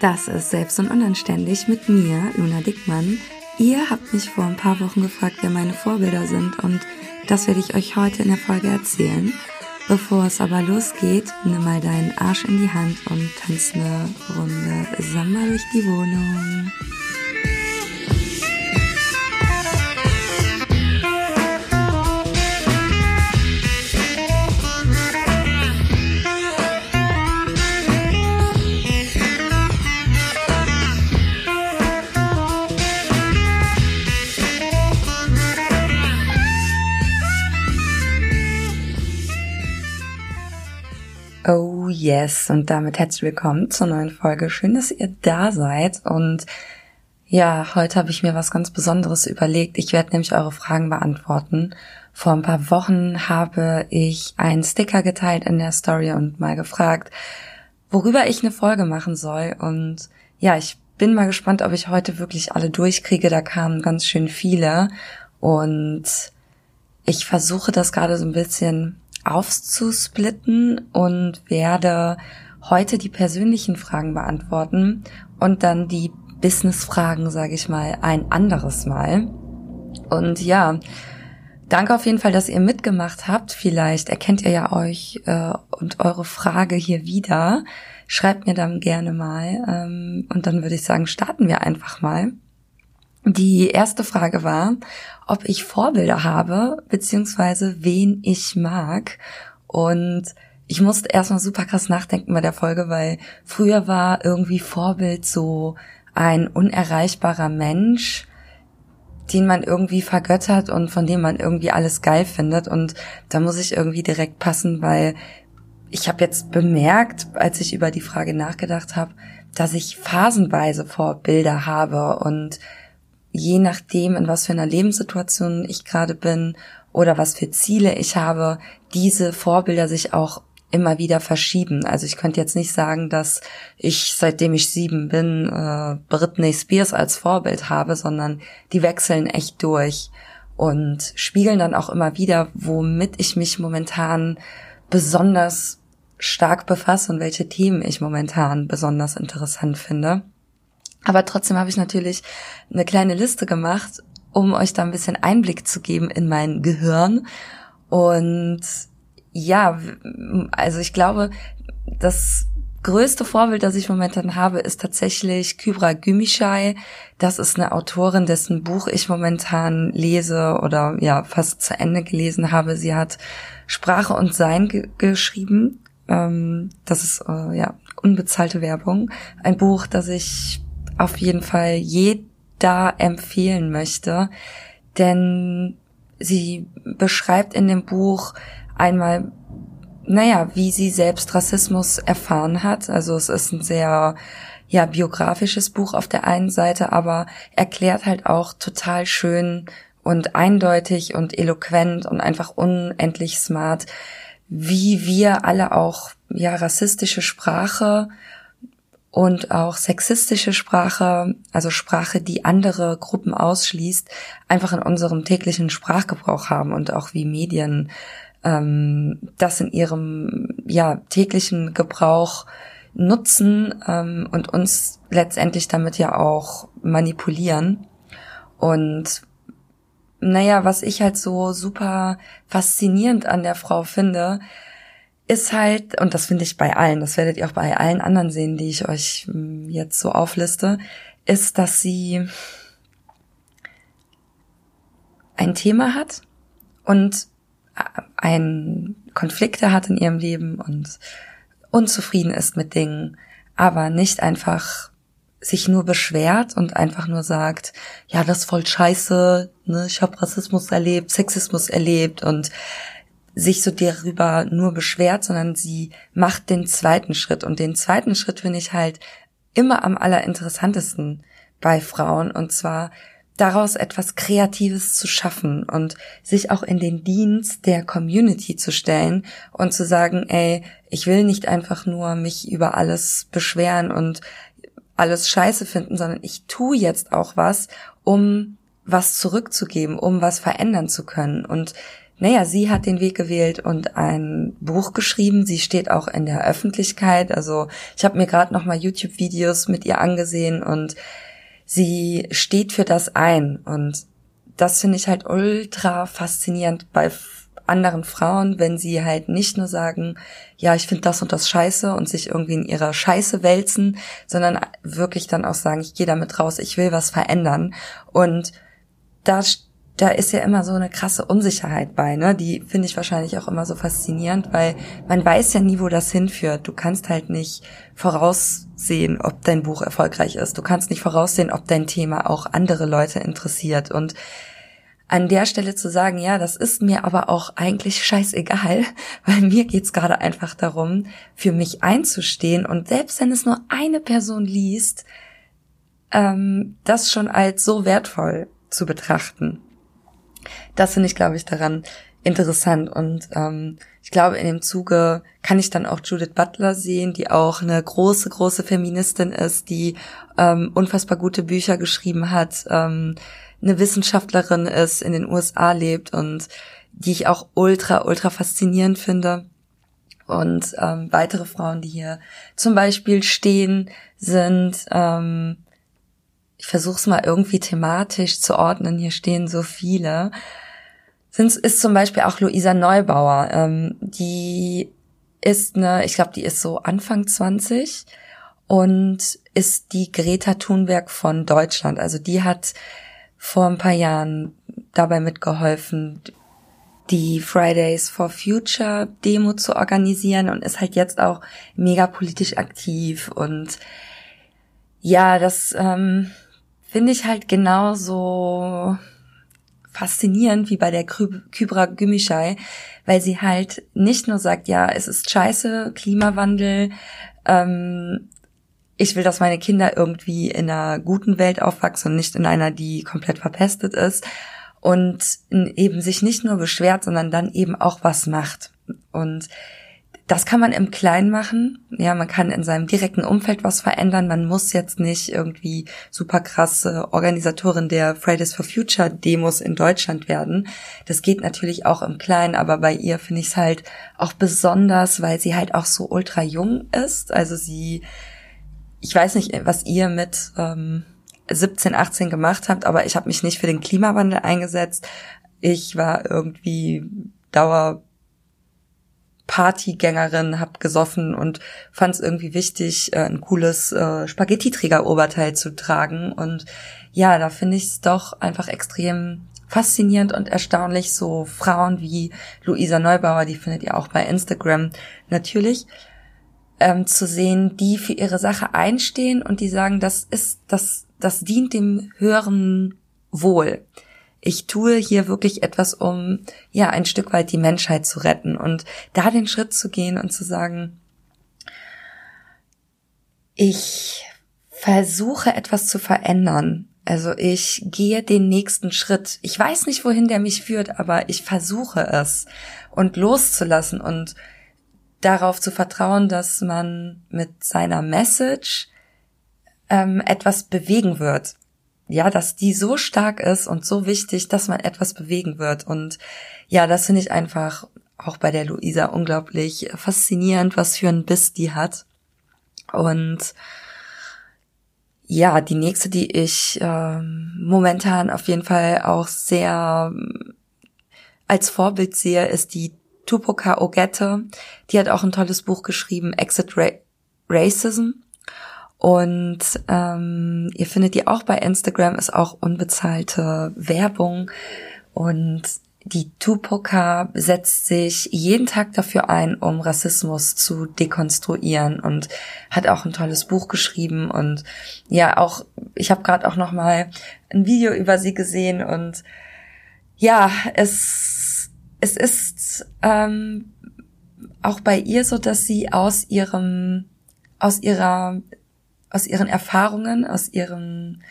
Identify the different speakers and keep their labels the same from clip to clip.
Speaker 1: Das ist Selbst und Unanständig mit mir, Luna Dickmann. Ihr habt mich vor ein paar Wochen gefragt, wer meine Vorbilder sind und das werde ich euch heute in der Folge erzählen. Bevor es aber losgeht, nimm mal deinen Arsch in die Hand und tanz eine Runde Samba durch die Wohnung. Yes, und damit herzlich willkommen zur neuen Folge. Schön, dass ihr da seid. Und ja, heute habe ich mir was ganz Besonderes überlegt. Ich werde nämlich eure Fragen beantworten. Vor ein paar Wochen habe ich einen Sticker geteilt in der Story und mal gefragt, worüber ich eine Folge machen soll. Und ja, ich bin mal gespannt, ob ich heute wirklich alle durchkriege. Da kamen ganz schön viele. Und ich versuche das gerade so ein bisschen aufzusplitten und werde heute die persönlichen Fragen beantworten und dann die Business-Fragen, sage ich mal, ein anderes Mal. Und ja, danke auf jeden Fall, dass ihr mitgemacht habt. Vielleicht erkennt ihr ja euch äh, und eure Frage hier wieder. Schreibt mir dann gerne mal. Ähm, und dann würde ich sagen, starten wir einfach mal. Die erste Frage war, ob ich Vorbilder habe, beziehungsweise wen ich mag. Und ich musste erstmal super krass nachdenken bei der Folge, weil früher war irgendwie Vorbild so ein unerreichbarer Mensch, den man irgendwie vergöttert und von dem man irgendwie alles geil findet. Und da muss ich irgendwie direkt passen, weil ich habe jetzt bemerkt, als ich über die Frage nachgedacht habe, dass ich phasenweise Vorbilder habe und je nachdem, in was für einer Lebenssituation ich gerade bin oder was für Ziele ich habe, diese Vorbilder sich auch immer wieder verschieben. Also ich könnte jetzt nicht sagen, dass ich seitdem ich sieben bin äh, Britney Spears als Vorbild habe, sondern die wechseln echt durch und spiegeln dann auch immer wieder, womit ich mich momentan besonders stark befasse und welche Themen ich momentan besonders interessant finde. Aber trotzdem habe ich natürlich eine kleine Liste gemacht, um euch da ein bisschen Einblick zu geben in mein Gehirn. Und ja, also ich glaube, das größte Vorbild, das ich momentan habe, ist tatsächlich Kybra Gümüşay. Das ist eine Autorin, dessen Buch ich momentan lese oder ja fast zu Ende gelesen habe. Sie hat Sprache und Sein ge geschrieben. Ähm, das ist äh, ja unbezahlte Werbung. Ein Buch, das ich auf jeden Fall jeder empfehlen möchte, denn sie beschreibt in dem Buch einmal, naja, wie sie selbst Rassismus erfahren hat. Also es ist ein sehr, ja, biografisches Buch auf der einen Seite, aber erklärt halt auch total schön und eindeutig und eloquent und einfach unendlich smart, wie wir alle auch, ja, rassistische Sprache und auch sexistische Sprache, also Sprache, die andere Gruppen ausschließt, einfach in unserem täglichen Sprachgebrauch haben und auch wie Medien ähm, das in ihrem ja täglichen Gebrauch nutzen ähm, und uns letztendlich damit ja auch manipulieren. Und naja, was ich halt so super faszinierend an der Frau finde, ist halt, und das finde ich bei allen, das werdet ihr auch bei allen anderen sehen, die ich euch hm, jetzt so aufliste, ist, dass sie ein Thema hat und äh, ein Konflikte hat in ihrem Leben und unzufrieden ist mit Dingen, aber nicht einfach sich nur beschwert und einfach nur sagt, ja, das ist voll scheiße, ne, ich habe Rassismus erlebt, Sexismus erlebt und sich so darüber nur beschwert, sondern sie macht den zweiten Schritt. Und den zweiten Schritt finde ich halt immer am allerinteressantesten bei Frauen. Und zwar daraus etwas Kreatives zu schaffen und sich auch in den Dienst der Community zu stellen und zu sagen, ey, ich will nicht einfach nur mich über alles beschweren und alles scheiße finden, sondern ich tue jetzt auch was, um was zurückzugeben, um was verändern zu können. Und naja, sie hat den Weg gewählt und ein Buch geschrieben. Sie steht auch in der Öffentlichkeit. Also ich habe mir gerade noch mal YouTube-Videos mit ihr angesehen und sie steht für das ein. Und das finde ich halt ultra faszinierend bei anderen Frauen, wenn sie halt nicht nur sagen, ja, ich finde das und das scheiße und sich irgendwie in ihrer Scheiße wälzen, sondern wirklich dann auch sagen, ich gehe damit raus, ich will was verändern. Und da, da ist ja immer so eine krasse Unsicherheit bei, ne? Die finde ich wahrscheinlich auch immer so faszinierend, weil man weiß ja nie, wo das hinführt. Du kannst halt nicht voraussehen, ob dein Buch erfolgreich ist. Du kannst nicht voraussehen, ob dein Thema auch andere Leute interessiert. Und an der Stelle zu sagen, ja, das ist mir aber auch eigentlich scheißegal, weil mir geht's gerade einfach darum, für mich einzustehen und selbst wenn es nur eine Person liest, ähm, das schon als so wertvoll zu betrachten. Das finde ich, glaube ich, daran interessant und ähm, ich glaube, in dem Zuge kann ich dann auch Judith Butler sehen, die auch eine große, große Feministin ist, die ähm, unfassbar gute Bücher geschrieben hat, ähm, eine Wissenschaftlerin ist, in den USA lebt und die ich auch ultra, ultra faszinierend finde. Und ähm, weitere Frauen, die hier zum Beispiel stehen, sind, ähm, ich versuche es mal irgendwie thematisch zu ordnen, hier stehen so viele, sind, ist zum Beispiel auch Luisa Neubauer. Ähm, die ist eine, ich glaube, die ist so Anfang 20 und ist die Greta Thunberg von Deutschland. Also die hat vor ein paar Jahren dabei mitgeholfen, die Fridays for Future Demo zu organisieren und ist halt jetzt auch mega politisch aktiv und ja, das ähm, finde ich halt genauso faszinierend wie bei der Kybra Gümüşay, weil sie halt nicht nur sagt, ja, es ist scheiße, Klimawandel, ähm, ich will, dass meine Kinder irgendwie in einer guten Welt aufwachsen und nicht in einer, die komplett verpestet ist und eben sich nicht nur beschwert, sondern dann eben auch was macht. Und das kann man im Kleinen machen. Ja, man kann in seinem direkten Umfeld was verändern. Man muss jetzt nicht irgendwie super krasse Organisatorin der Fridays for Future Demos in Deutschland werden. Das geht natürlich auch im Kleinen, aber bei ihr finde ich es halt auch besonders, weil sie halt auch so ultra jung ist. Also sie ich weiß nicht, was ihr mit ähm, 17, 18 gemacht habt, aber ich habe mich nicht für den Klimawandel eingesetzt. Ich war irgendwie Dauer Partygängerin, hab gesoffen und fand es irgendwie wichtig, äh, ein cooles äh, Spaghetti-Träger-Oberteil zu tragen. Und ja, da finde ich es doch einfach extrem faszinierend und erstaunlich, so Frauen wie Luisa Neubauer, die findet ihr auch bei Instagram natürlich, ähm, zu sehen, die für ihre Sache einstehen und die sagen, das ist, das, das dient dem höheren Wohl. Ich tue hier wirklich etwas, um ja ein Stück weit die Menschheit zu retten und da den Schritt zu gehen und zu sagen, ich versuche etwas zu verändern. Also ich gehe den nächsten Schritt. Ich weiß nicht, wohin der mich führt, aber ich versuche es und loszulassen und darauf zu vertrauen, dass man mit seiner Message ähm, etwas bewegen wird. Ja, dass die so stark ist und so wichtig, dass man etwas bewegen wird. Und ja, das finde ich einfach auch bei der Luisa unglaublich faszinierend, was für ein Biss die hat. Und ja, die nächste, die ich ähm, momentan auf jeden Fall auch sehr ähm, als Vorbild sehe, ist die Tupoka Ogette, die hat auch ein tolles Buch geschrieben, Exit Ra Racism. Und ähm, ihr findet die auch bei Instagram, ist auch unbezahlte Werbung. Und die Tupoka setzt sich jeden Tag dafür ein, um Rassismus zu dekonstruieren und hat auch ein tolles Buch geschrieben und ja auch ich habe gerade auch noch mal ein Video über sie gesehen und ja es es ist ähm, auch bei ihr so, dass sie aus ihrem, aus ihrer, aus ihren Erfahrungen, aus ihren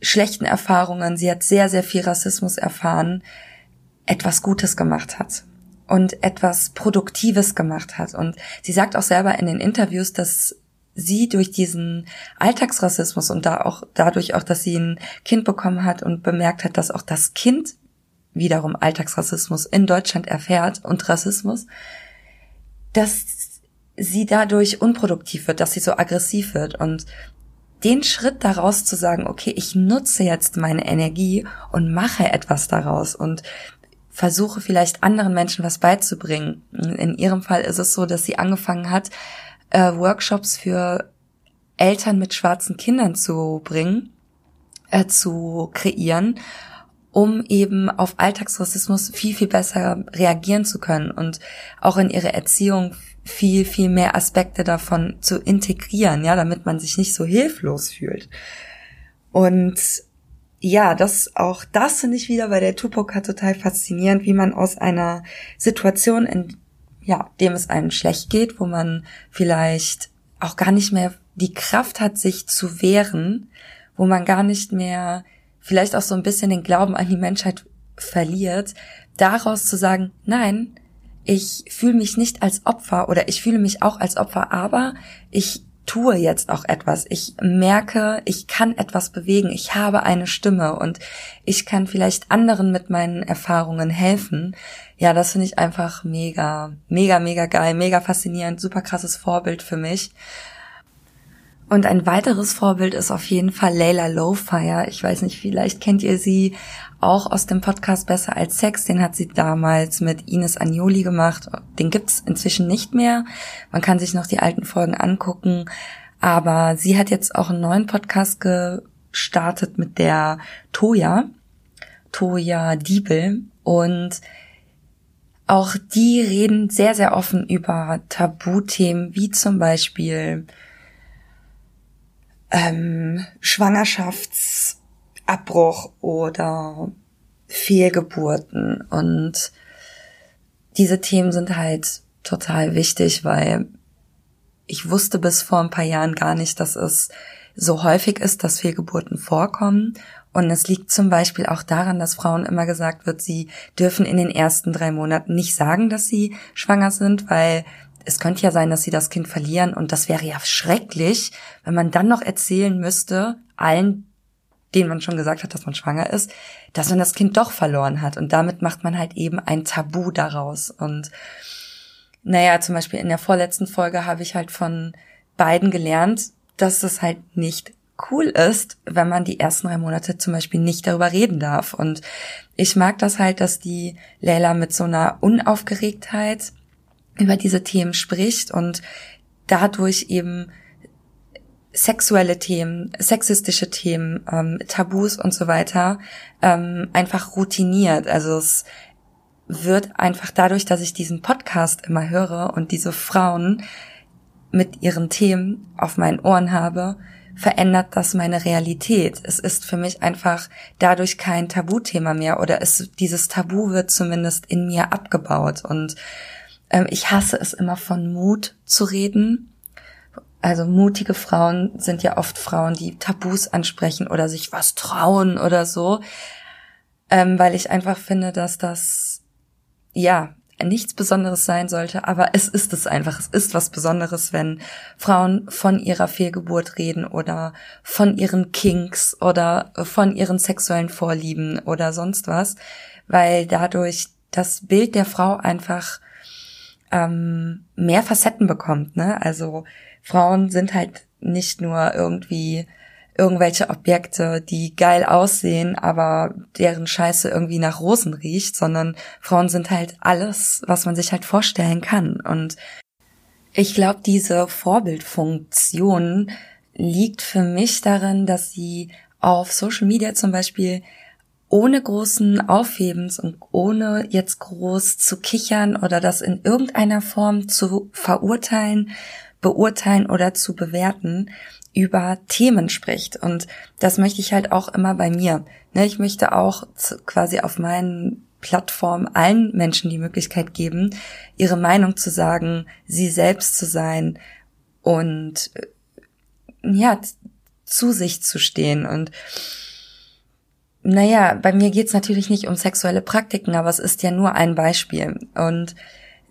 Speaker 1: schlechten Erfahrungen, sie hat sehr, sehr viel Rassismus erfahren, etwas Gutes gemacht hat und etwas Produktives gemacht hat. Und sie sagt auch selber in den Interviews, dass sie durch diesen Alltagsrassismus und da auch dadurch auch, dass sie ein Kind bekommen hat und bemerkt hat, dass auch das Kind wiederum Alltagsrassismus in Deutschland erfährt und Rassismus, dass sie dadurch unproduktiv wird, dass sie so aggressiv wird und den Schritt daraus zu sagen, okay, ich nutze jetzt meine Energie und mache etwas daraus und versuche vielleicht anderen Menschen was beizubringen. In ihrem Fall ist es so, dass sie angefangen hat, äh, Workshops für Eltern mit schwarzen Kindern zu bringen, äh, zu kreieren, um eben auf Alltagsrassismus viel, viel besser reagieren zu können und auch in ihre Erziehung viel, viel mehr Aspekte davon zu integrieren, ja, damit man sich nicht so hilflos fühlt. Und ja, das auch das finde ich wieder bei der Tupoka total faszinierend, wie man aus einer Situation, in ja, dem es einem schlecht geht, wo man vielleicht auch gar nicht mehr die Kraft hat, sich zu wehren, wo man gar nicht mehr vielleicht auch so ein bisschen den Glauben an die Menschheit verliert, daraus zu sagen, nein, ich fühle mich nicht als Opfer oder ich fühle mich auch als Opfer, aber ich tue jetzt auch etwas. Ich merke, ich kann etwas bewegen. Ich habe eine Stimme und ich kann vielleicht anderen mit meinen Erfahrungen helfen. Ja, das finde ich einfach mega, mega, mega geil, mega faszinierend, super krasses Vorbild für mich. Und ein weiteres Vorbild ist auf jeden Fall Layla Lowfire. Ich weiß nicht, vielleicht kennt ihr sie auch aus dem Podcast Besser als Sex. Den hat sie damals mit Ines Agnoli gemacht. Den gibt's inzwischen nicht mehr. Man kann sich noch die alten Folgen angucken. Aber sie hat jetzt auch einen neuen Podcast gestartet mit der Toya. Toya Diebel. Und auch die reden sehr, sehr offen über Tabuthemen, wie zum Beispiel ähm, Schwangerschaftsabbruch oder Fehlgeburten. Und diese Themen sind halt total wichtig, weil ich wusste bis vor ein paar Jahren gar nicht, dass es so häufig ist, dass Fehlgeburten vorkommen. Und es liegt zum Beispiel auch daran, dass Frauen immer gesagt wird, sie dürfen in den ersten drei Monaten nicht sagen, dass sie schwanger sind, weil es könnte ja sein, dass sie das Kind verlieren und das wäre ja schrecklich, wenn man dann noch erzählen müsste, allen, denen man schon gesagt hat, dass man schwanger ist, dass man das Kind doch verloren hat. Und damit macht man halt eben ein Tabu daraus. Und naja, zum Beispiel in der vorletzten Folge habe ich halt von beiden gelernt, dass es halt nicht cool ist, wenn man die ersten drei Monate zum Beispiel nicht darüber reden darf. Und ich mag das halt, dass die Leila mit so einer Unaufgeregtheit über diese Themen spricht und dadurch eben sexuelle Themen, sexistische Themen, ähm, Tabus und so weiter ähm, einfach routiniert. Also es wird einfach dadurch, dass ich diesen Podcast immer höre und diese Frauen mit ihren Themen auf meinen Ohren habe, verändert das meine Realität. Es ist für mich einfach dadurch kein Tabuthema mehr oder es, dieses Tabu wird zumindest in mir abgebaut und ähm, ich hasse es immer von Mut zu reden. Also mutige Frauen sind ja oft Frauen, die Tabus ansprechen oder sich was trauen oder so, ähm, weil ich einfach finde, dass das ja nichts Besonderes sein sollte, aber es ist es einfach. Es ist was Besonderes, wenn Frauen von ihrer Fehlgeburt reden oder von ihren Kinks oder von ihren sexuellen Vorlieben oder sonst was, weil dadurch das Bild der Frau einfach ähm, mehr Facetten bekommt. Ne? Also Frauen sind halt nicht nur irgendwie irgendwelche Objekte, die geil aussehen, aber deren Scheiße irgendwie nach Rosen riecht, sondern Frauen sind halt alles, was man sich halt vorstellen kann. Und ich glaube, diese Vorbildfunktion liegt für mich darin, dass sie auf Social Media zum Beispiel ohne großen Aufhebens und ohne jetzt groß zu kichern oder das in irgendeiner Form zu verurteilen, beurteilen oder zu bewerten, über Themen spricht. Und das möchte ich halt auch immer bei mir. Ne, ich möchte auch quasi auf meinen Plattformen allen Menschen die Möglichkeit geben, ihre Meinung zu sagen, sie selbst zu sein und äh, ja, zu sich zu stehen. Und naja, bei mir geht's natürlich nicht um sexuelle Praktiken, aber es ist ja nur ein Beispiel. Und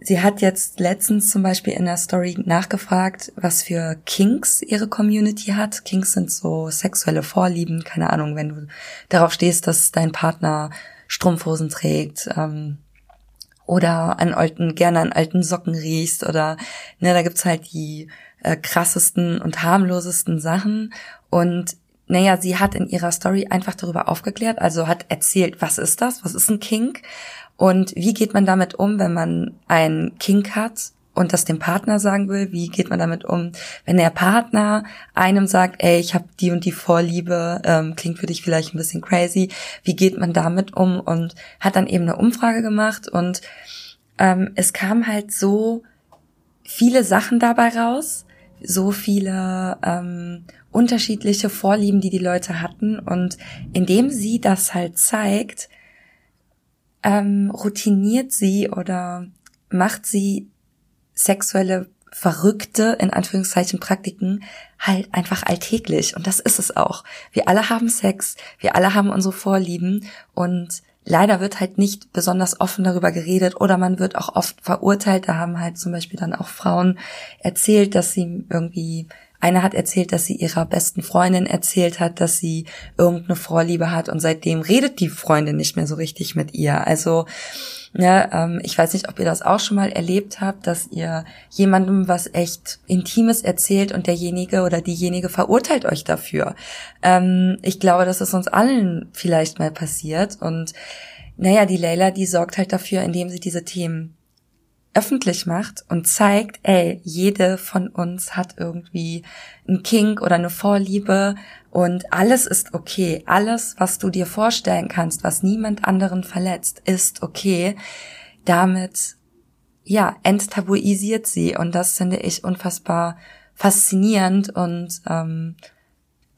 Speaker 1: sie hat jetzt letztens zum Beispiel in der Story nachgefragt, was für Kinks ihre Community hat. Kinks sind so sexuelle Vorlieben, keine Ahnung, wenn du darauf stehst, dass dein Partner Strumpfhosen trägt, ähm, oder an alten, gerne an alten Socken riechst oder ne, da gibt's halt die äh, krassesten und harmlosesten Sachen und naja, sie hat in ihrer Story einfach darüber aufgeklärt, also hat erzählt, was ist das, was ist ein Kink? Und wie geht man damit um, wenn man einen Kink hat und das dem Partner sagen will, wie geht man damit um, wenn der Partner einem sagt, ey, ich habe die und die Vorliebe, ähm, klingt für dich vielleicht ein bisschen crazy, wie geht man damit um? Und hat dann eben eine Umfrage gemacht und ähm, es kam halt so viele Sachen dabei raus, so viele ähm, unterschiedliche Vorlieben, die die Leute hatten und indem sie das halt zeigt, ähm, routiniert sie oder macht sie sexuelle verrückte, in Anführungszeichen, Praktiken halt einfach alltäglich. Und das ist es auch. Wir alle haben Sex, wir alle haben unsere Vorlieben und leider wird halt nicht besonders offen darüber geredet oder man wird auch oft verurteilt. Da haben halt zum Beispiel dann auch Frauen erzählt, dass sie irgendwie eine hat erzählt, dass sie ihrer besten Freundin erzählt hat, dass sie irgendeine Vorliebe hat und seitdem redet die Freundin nicht mehr so richtig mit ihr. Also ja, ähm, ich weiß nicht, ob ihr das auch schon mal erlebt habt, dass ihr jemandem was echt Intimes erzählt und derjenige oder diejenige verurteilt euch dafür. Ähm, ich glaube, dass es uns allen vielleicht mal passiert und naja, die Leila, die sorgt halt dafür, indem sie diese Themen öffentlich macht und zeigt, ey, jede von uns hat irgendwie ein Kink oder eine Vorliebe und alles ist okay. Alles, was du dir vorstellen kannst, was niemand anderen verletzt, ist okay. Damit, ja, enttabuisiert sie und das finde ich unfassbar faszinierend und ähm,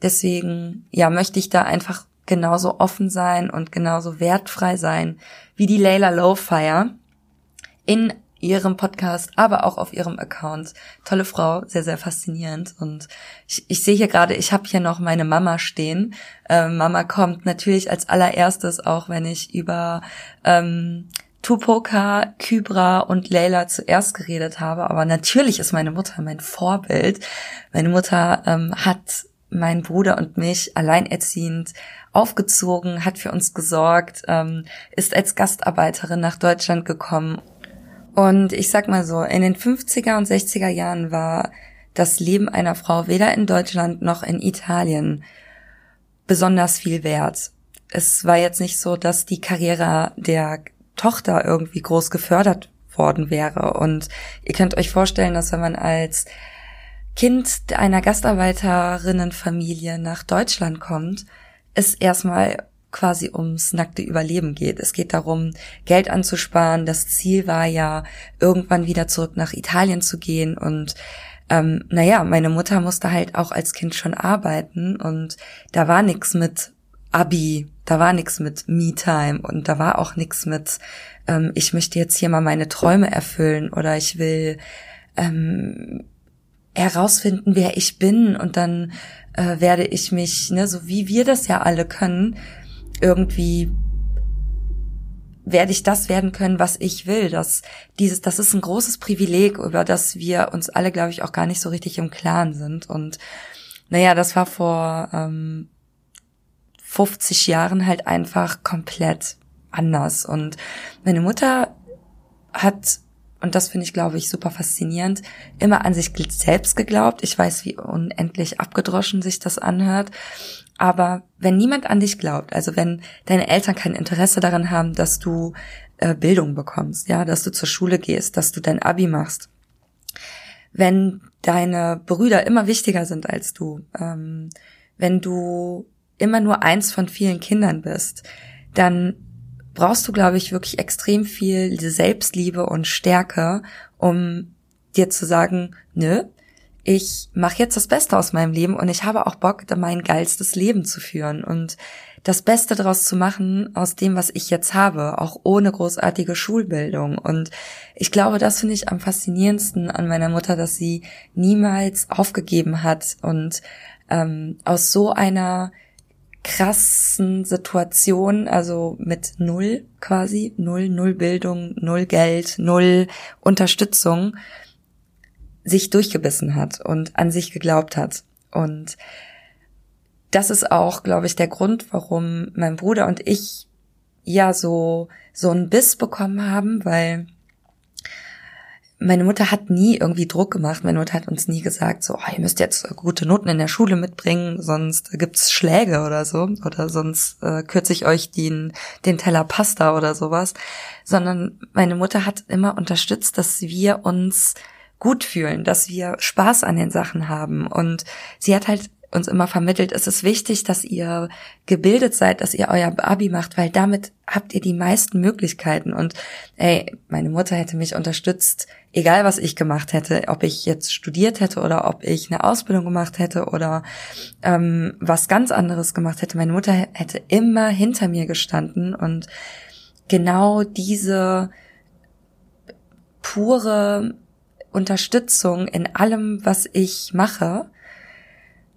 Speaker 1: deswegen, ja, möchte ich da einfach genauso offen sein und genauso wertfrei sein wie die Layla Lowfire in ihrem Podcast, aber auch auf ihrem Account. Tolle Frau, sehr, sehr faszinierend. Und ich, ich sehe hier gerade, ich habe hier noch meine Mama stehen. Ähm, Mama kommt natürlich als allererstes, auch wenn ich über ähm, Tupoka, Kybra und Leila zuerst geredet habe. Aber natürlich ist meine Mutter mein Vorbild. Meine Mutter ähm, hat meinen Bruder und mich alleinerziehend aufgezogen, hat für uns gesorgt, ähm, ist als Gastarbeiterin nach Deutschland gekommen und ich sag mal so, in den 50er und 60er Jahren war das Leben einer Frau weder in Deutschland noch in Italien besonders viel wert. Es war jetzt nicht so, dass die Karriere der Tochter irgendwie groß gefördert worden wäre. Und ihr könnt euch vorstellen, dass wenn man als Kind einer Gastarbeiterinnenfamilie nach Deutschland kommt, es erstmal quasi ums nackte Überleben geht. Es geht darum, Geld anzusparen. Das Ziel war ja, irgendwann wieder zurück nach Italien zu gehen und ähm, naja, meine Mutter musste halt auch als Kind schon arbeiten und da war nix mit Abi, da war nix mit Me-Time und da war auch nix mit, ähm, ich möchte jetzt hier mal meine Träume erfüllen oder ich will ähm, herausfinden, wer ich bin und dann äh, werde ich mich, ne, so wie wir das ja alle können, irgendwie werde ich das werden können, was ich will. Das, dieses, das ist ein großes Privileg, über das wir uns alle, glaube ich, auch gar nicht so richtig im Klaren sind. Und naja, das war vor ähm, 50 Jahren halt einfach komplett anders. Und meine Mutter hat, und das finde ich, glaube ich, super faszinierend, immer an sich selbst geglaubt. Ich weiß, wie unendlich abgedroschen sich das anhört. Aber wenn niemand an dich glaubt, also wenn deine Eltern kein Interesse daran haben, dass du äh, Bildung bekommst, ja, dass du zur Schule gehst, dass du dein Abi machst, wenn deine Brüder immer wichtiger sind als du, ähm, wenn du immer nur eins von vielen Kindern bist, dann brauchst du, glaube ich, wirklich extrem viel Selbstliebe und Stärke, um dir zu sagen, nö, ich mache jetzt das Beste aus meinem Leben und ich habe auch Bock, mein geilstes Leben zu führen und das Beste daraus zu machen aus dem, was ich jetzt habe, auch ohne großartige Schulbildung. Und ich glaube, das finde ich am faszinierendsten an meiner Mutter, dass sie niemals aufgegeben hat und ähm, aus so einer krassen Situation, also mit null quasi, null, null Bildung, null Geld, null Unterstützung, sich durchgebissen hat und an sich geglaubt hat. Und das ist auch, glaube ich, der Grund, warum mein Bruder und ich ja so so einen Biss bekommen haben, weil meine Mutter hat nie irgendwie Druck gemacht. Meine Mutter hat uns nie gesagt, so, oh, ihr müsst jetzt gute Noten in der Schule mitbringen, sonst gibt's Schläge oder so, oder sonst äh, kürze ich euch den, den Teller Pasta oder sowas. Sondern meine Mutter hat immer unterstützt, dass wir uns gut fühlen, dass wir Spaß an den Sachen haben. Und sie hat halt uns immer vermittelt, es ist wichtig, dass ihr gebildet seid, dass ihr euer Abi macht, weil damit habt ihr die meisten Möglichkeiten. Und ey, meine Mutter hätte mich unterstützt, egal was ich gemacht hätte, ob ich jetzt studiert hätte oder ob ich eine Ausbildung gemacht hätte oder ähm, was ganz anderes gemacht hätte. Meine Mutter hätte immer hinter mir gestanden und genau diese pure Unterstützung in allem, was ich mache,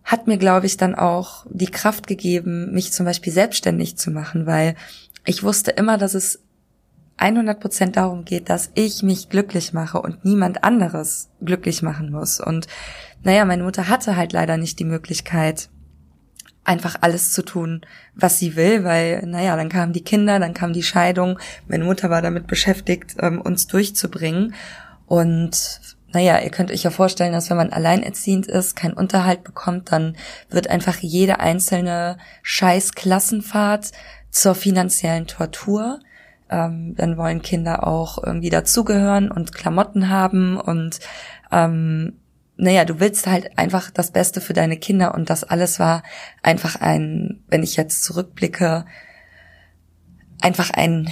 Speaker 1: hat mir, glaube ich, dann auch die Kraft gegeben, mich zum Beispiel selbstständig zu machen, weil ich wusste immer, dass es 100 Prozent darum geht, dass ich mich glücklich mache und niemand anderes glücklich machen muss. Und naja, meine Mutter hatte halt leider nicht die Möglichkeit, einfach alles zu tun, was sie will, weil, naja, dann kamen die Kinder, dann kam die Scheidung. Meine Mutter war damit beschäftigt, ähm, uns durchzubringen. Und naja, ihr könnt euch ja vorstellen, dass wenn man alleinerziehend ist, keinen Unterhalt bekommt, dann wird einfach jede einzelne scheiß Klassenfahrt zur finanziellen Tortur. Ähm, dann wollen Kinder auch irgendwie dazugehören und Klamotten haben und ähm, naja, du willst halt einfach das Beste für deine Kinder und das alles war einfach ein, wenn ich jetzt zurückblicke, einfach ein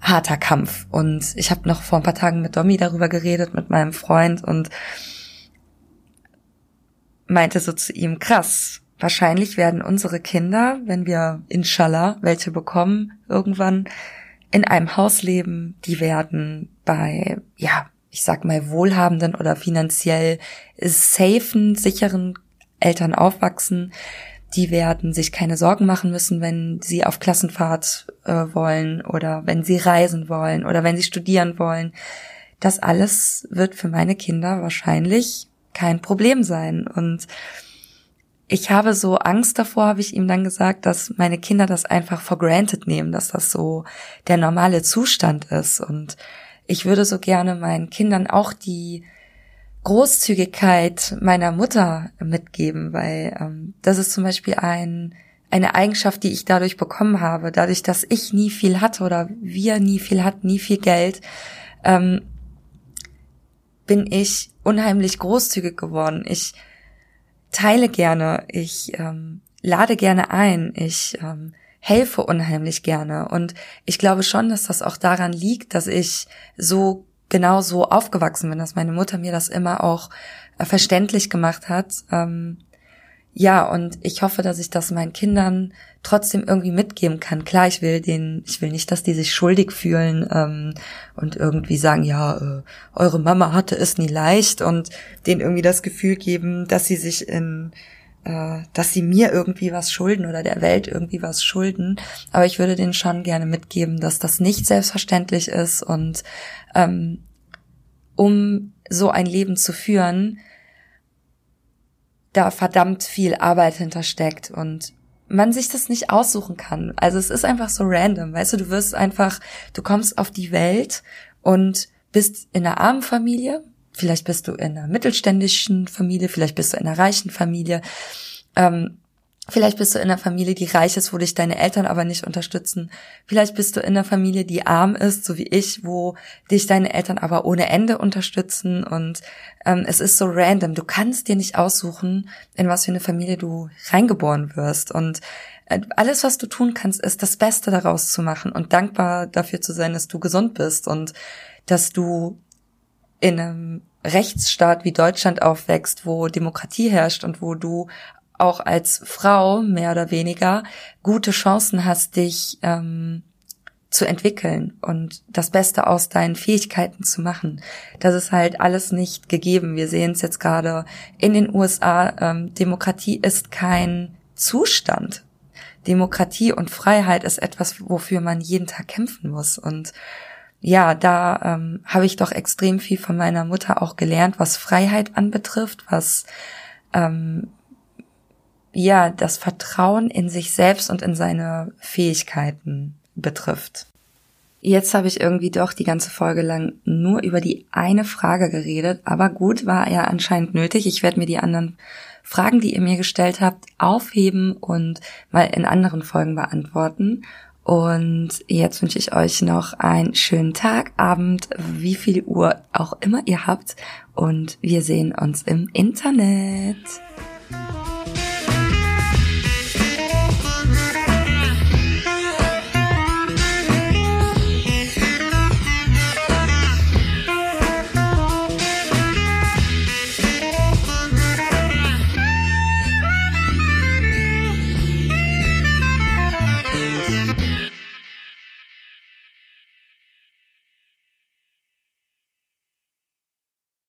Speaker 1: harter Kampf. Und ich habe noch vor ein paar Tagen mit Domi darüber geredet, mit meinem Freund und meinte so zu ihm, krass, wahrscheinlich werden unsere Kinder, wenn wir inshallah welche bekommen, irgendwann in einem Haus leben, die werden bei, ja, ich sag mal, wohlhabenden oder finanziell safen, sicheren Eltern aufwachsen, die werden sich keine Sorgen machen müssen, wenn sie auf Klassenfahrt äh, wollen oder wenn sie reisen wollen oder wenn sie studieren wollen. Das alles wird für meine Kinder wahrscheinlich kein Problem sein. Und ich habe so Angst davor, habe ich ihm dann gesagt, dass meine Kinder das einfach for granted nehmen, dass das so der normale Zustand ist. Und ich würde so gerne meinen Kindern auch die Großzügigkeit meiner Mutter mitgeben, weil ähm, das ist zum Beispiel ein eine Eigenschaft, die ich dadurch bekommen habe, dadurch, dass ich nie viel hatte oder wir nie viel hatten, nie viel Geld, ähm, bin ich unheimlich großzügig geworden. Ich teile gerne, ich ähm, lade gerne ein, ich ähm, helfe unheimlich gerne. Und ich glaube schon, dass das auch daran liegt, dass ich so genau so aufgewachsen bin, dass meine Mutter mir das immer auch äh, verständlich gemacht hat. Ähm, ja, und ich hoffe, dass ich das meinen Kindern trotzdem irgendwie mitgeben kann. Klar, ich will den, ich will nicht, dass die sich schuldig fühlen ähm, und irgendwie sagen, ja, äh, eure Mama hatte es nie leicht und denen irgendwie das Gefühl geben, dass sie sich in äh, dass sie mir irgendwie was schulden oder der Welt irgendwie was schulden. Aber ich würde denen schon gerne mitgeben, dass das nicht selbstverständlich ist und ähm, um so ein Leben zu führen, da verdammt viel Arbeit hintersteckt und man sich das nicht aussuchen kann. Also es ist einfach so random, weißt du, du wirst einfach, du kommst auf die Welt und bist in einer armen Familie, vielleicht bist du in einer mittelständischen Familie, vielleicht bist du in einer reichen Familie. Ähm, Vielleicht bist du in einer Familie, die reich ist, wo dich deine Eltern aber nicht unterstützen. Vielleicht bist du in einer Familie, die arm ist, so wie ich, wo dich deine Eltern aber ohne Ende unterstützen. Und ähm, es ist so random. Du kannst dir nicht aussuchen, in was für eine Familie du reingeboren wirst. Und äh, alles, was du tun kannst, ist das Beste daraus zu machen und dankbar dafür zu sein, dass du gesund bist und dass du in einem Rechtsstaat wie Deutschland aufwächst, wo Demokratie herrscht und wo du auch als Frau mehr oder weniger gute Chancen hast, dich ähm, zu entwickeln und das Beste aus deinen Fähigkeiten zu machen. Das ist halt alles nicht gegeben. Wir sehen es jetzt gerade in den USA. Ähm, Demokratie ist kein Zustand. Demokratie und Freiheit ist etwas, wofür man jeden Tag kämpfen muss. Und ja, da ähm, habe ich doch extrem viel von meiner Mutter auch gelernt, was Freiheit anbetrifft, was ähm, ja, das Vertrauen in sich selbst und in seine Fähigkeiten betrifft. Jetzt habe ich irgendwie doch die ganze Folge lang nur über die eine Frage geredet, aber gut, war ja anscheinend nötig. Ich werde mir die anderen Fragen, die ihr mir gestellt habt, aufheben und mal in anderen Folgen beantworten. Und jetzt wünsche ich euch noch einen schönen Tag, Abend, wie viel Uhr auch immer ihr habt. Und wir sehen uns im Internet.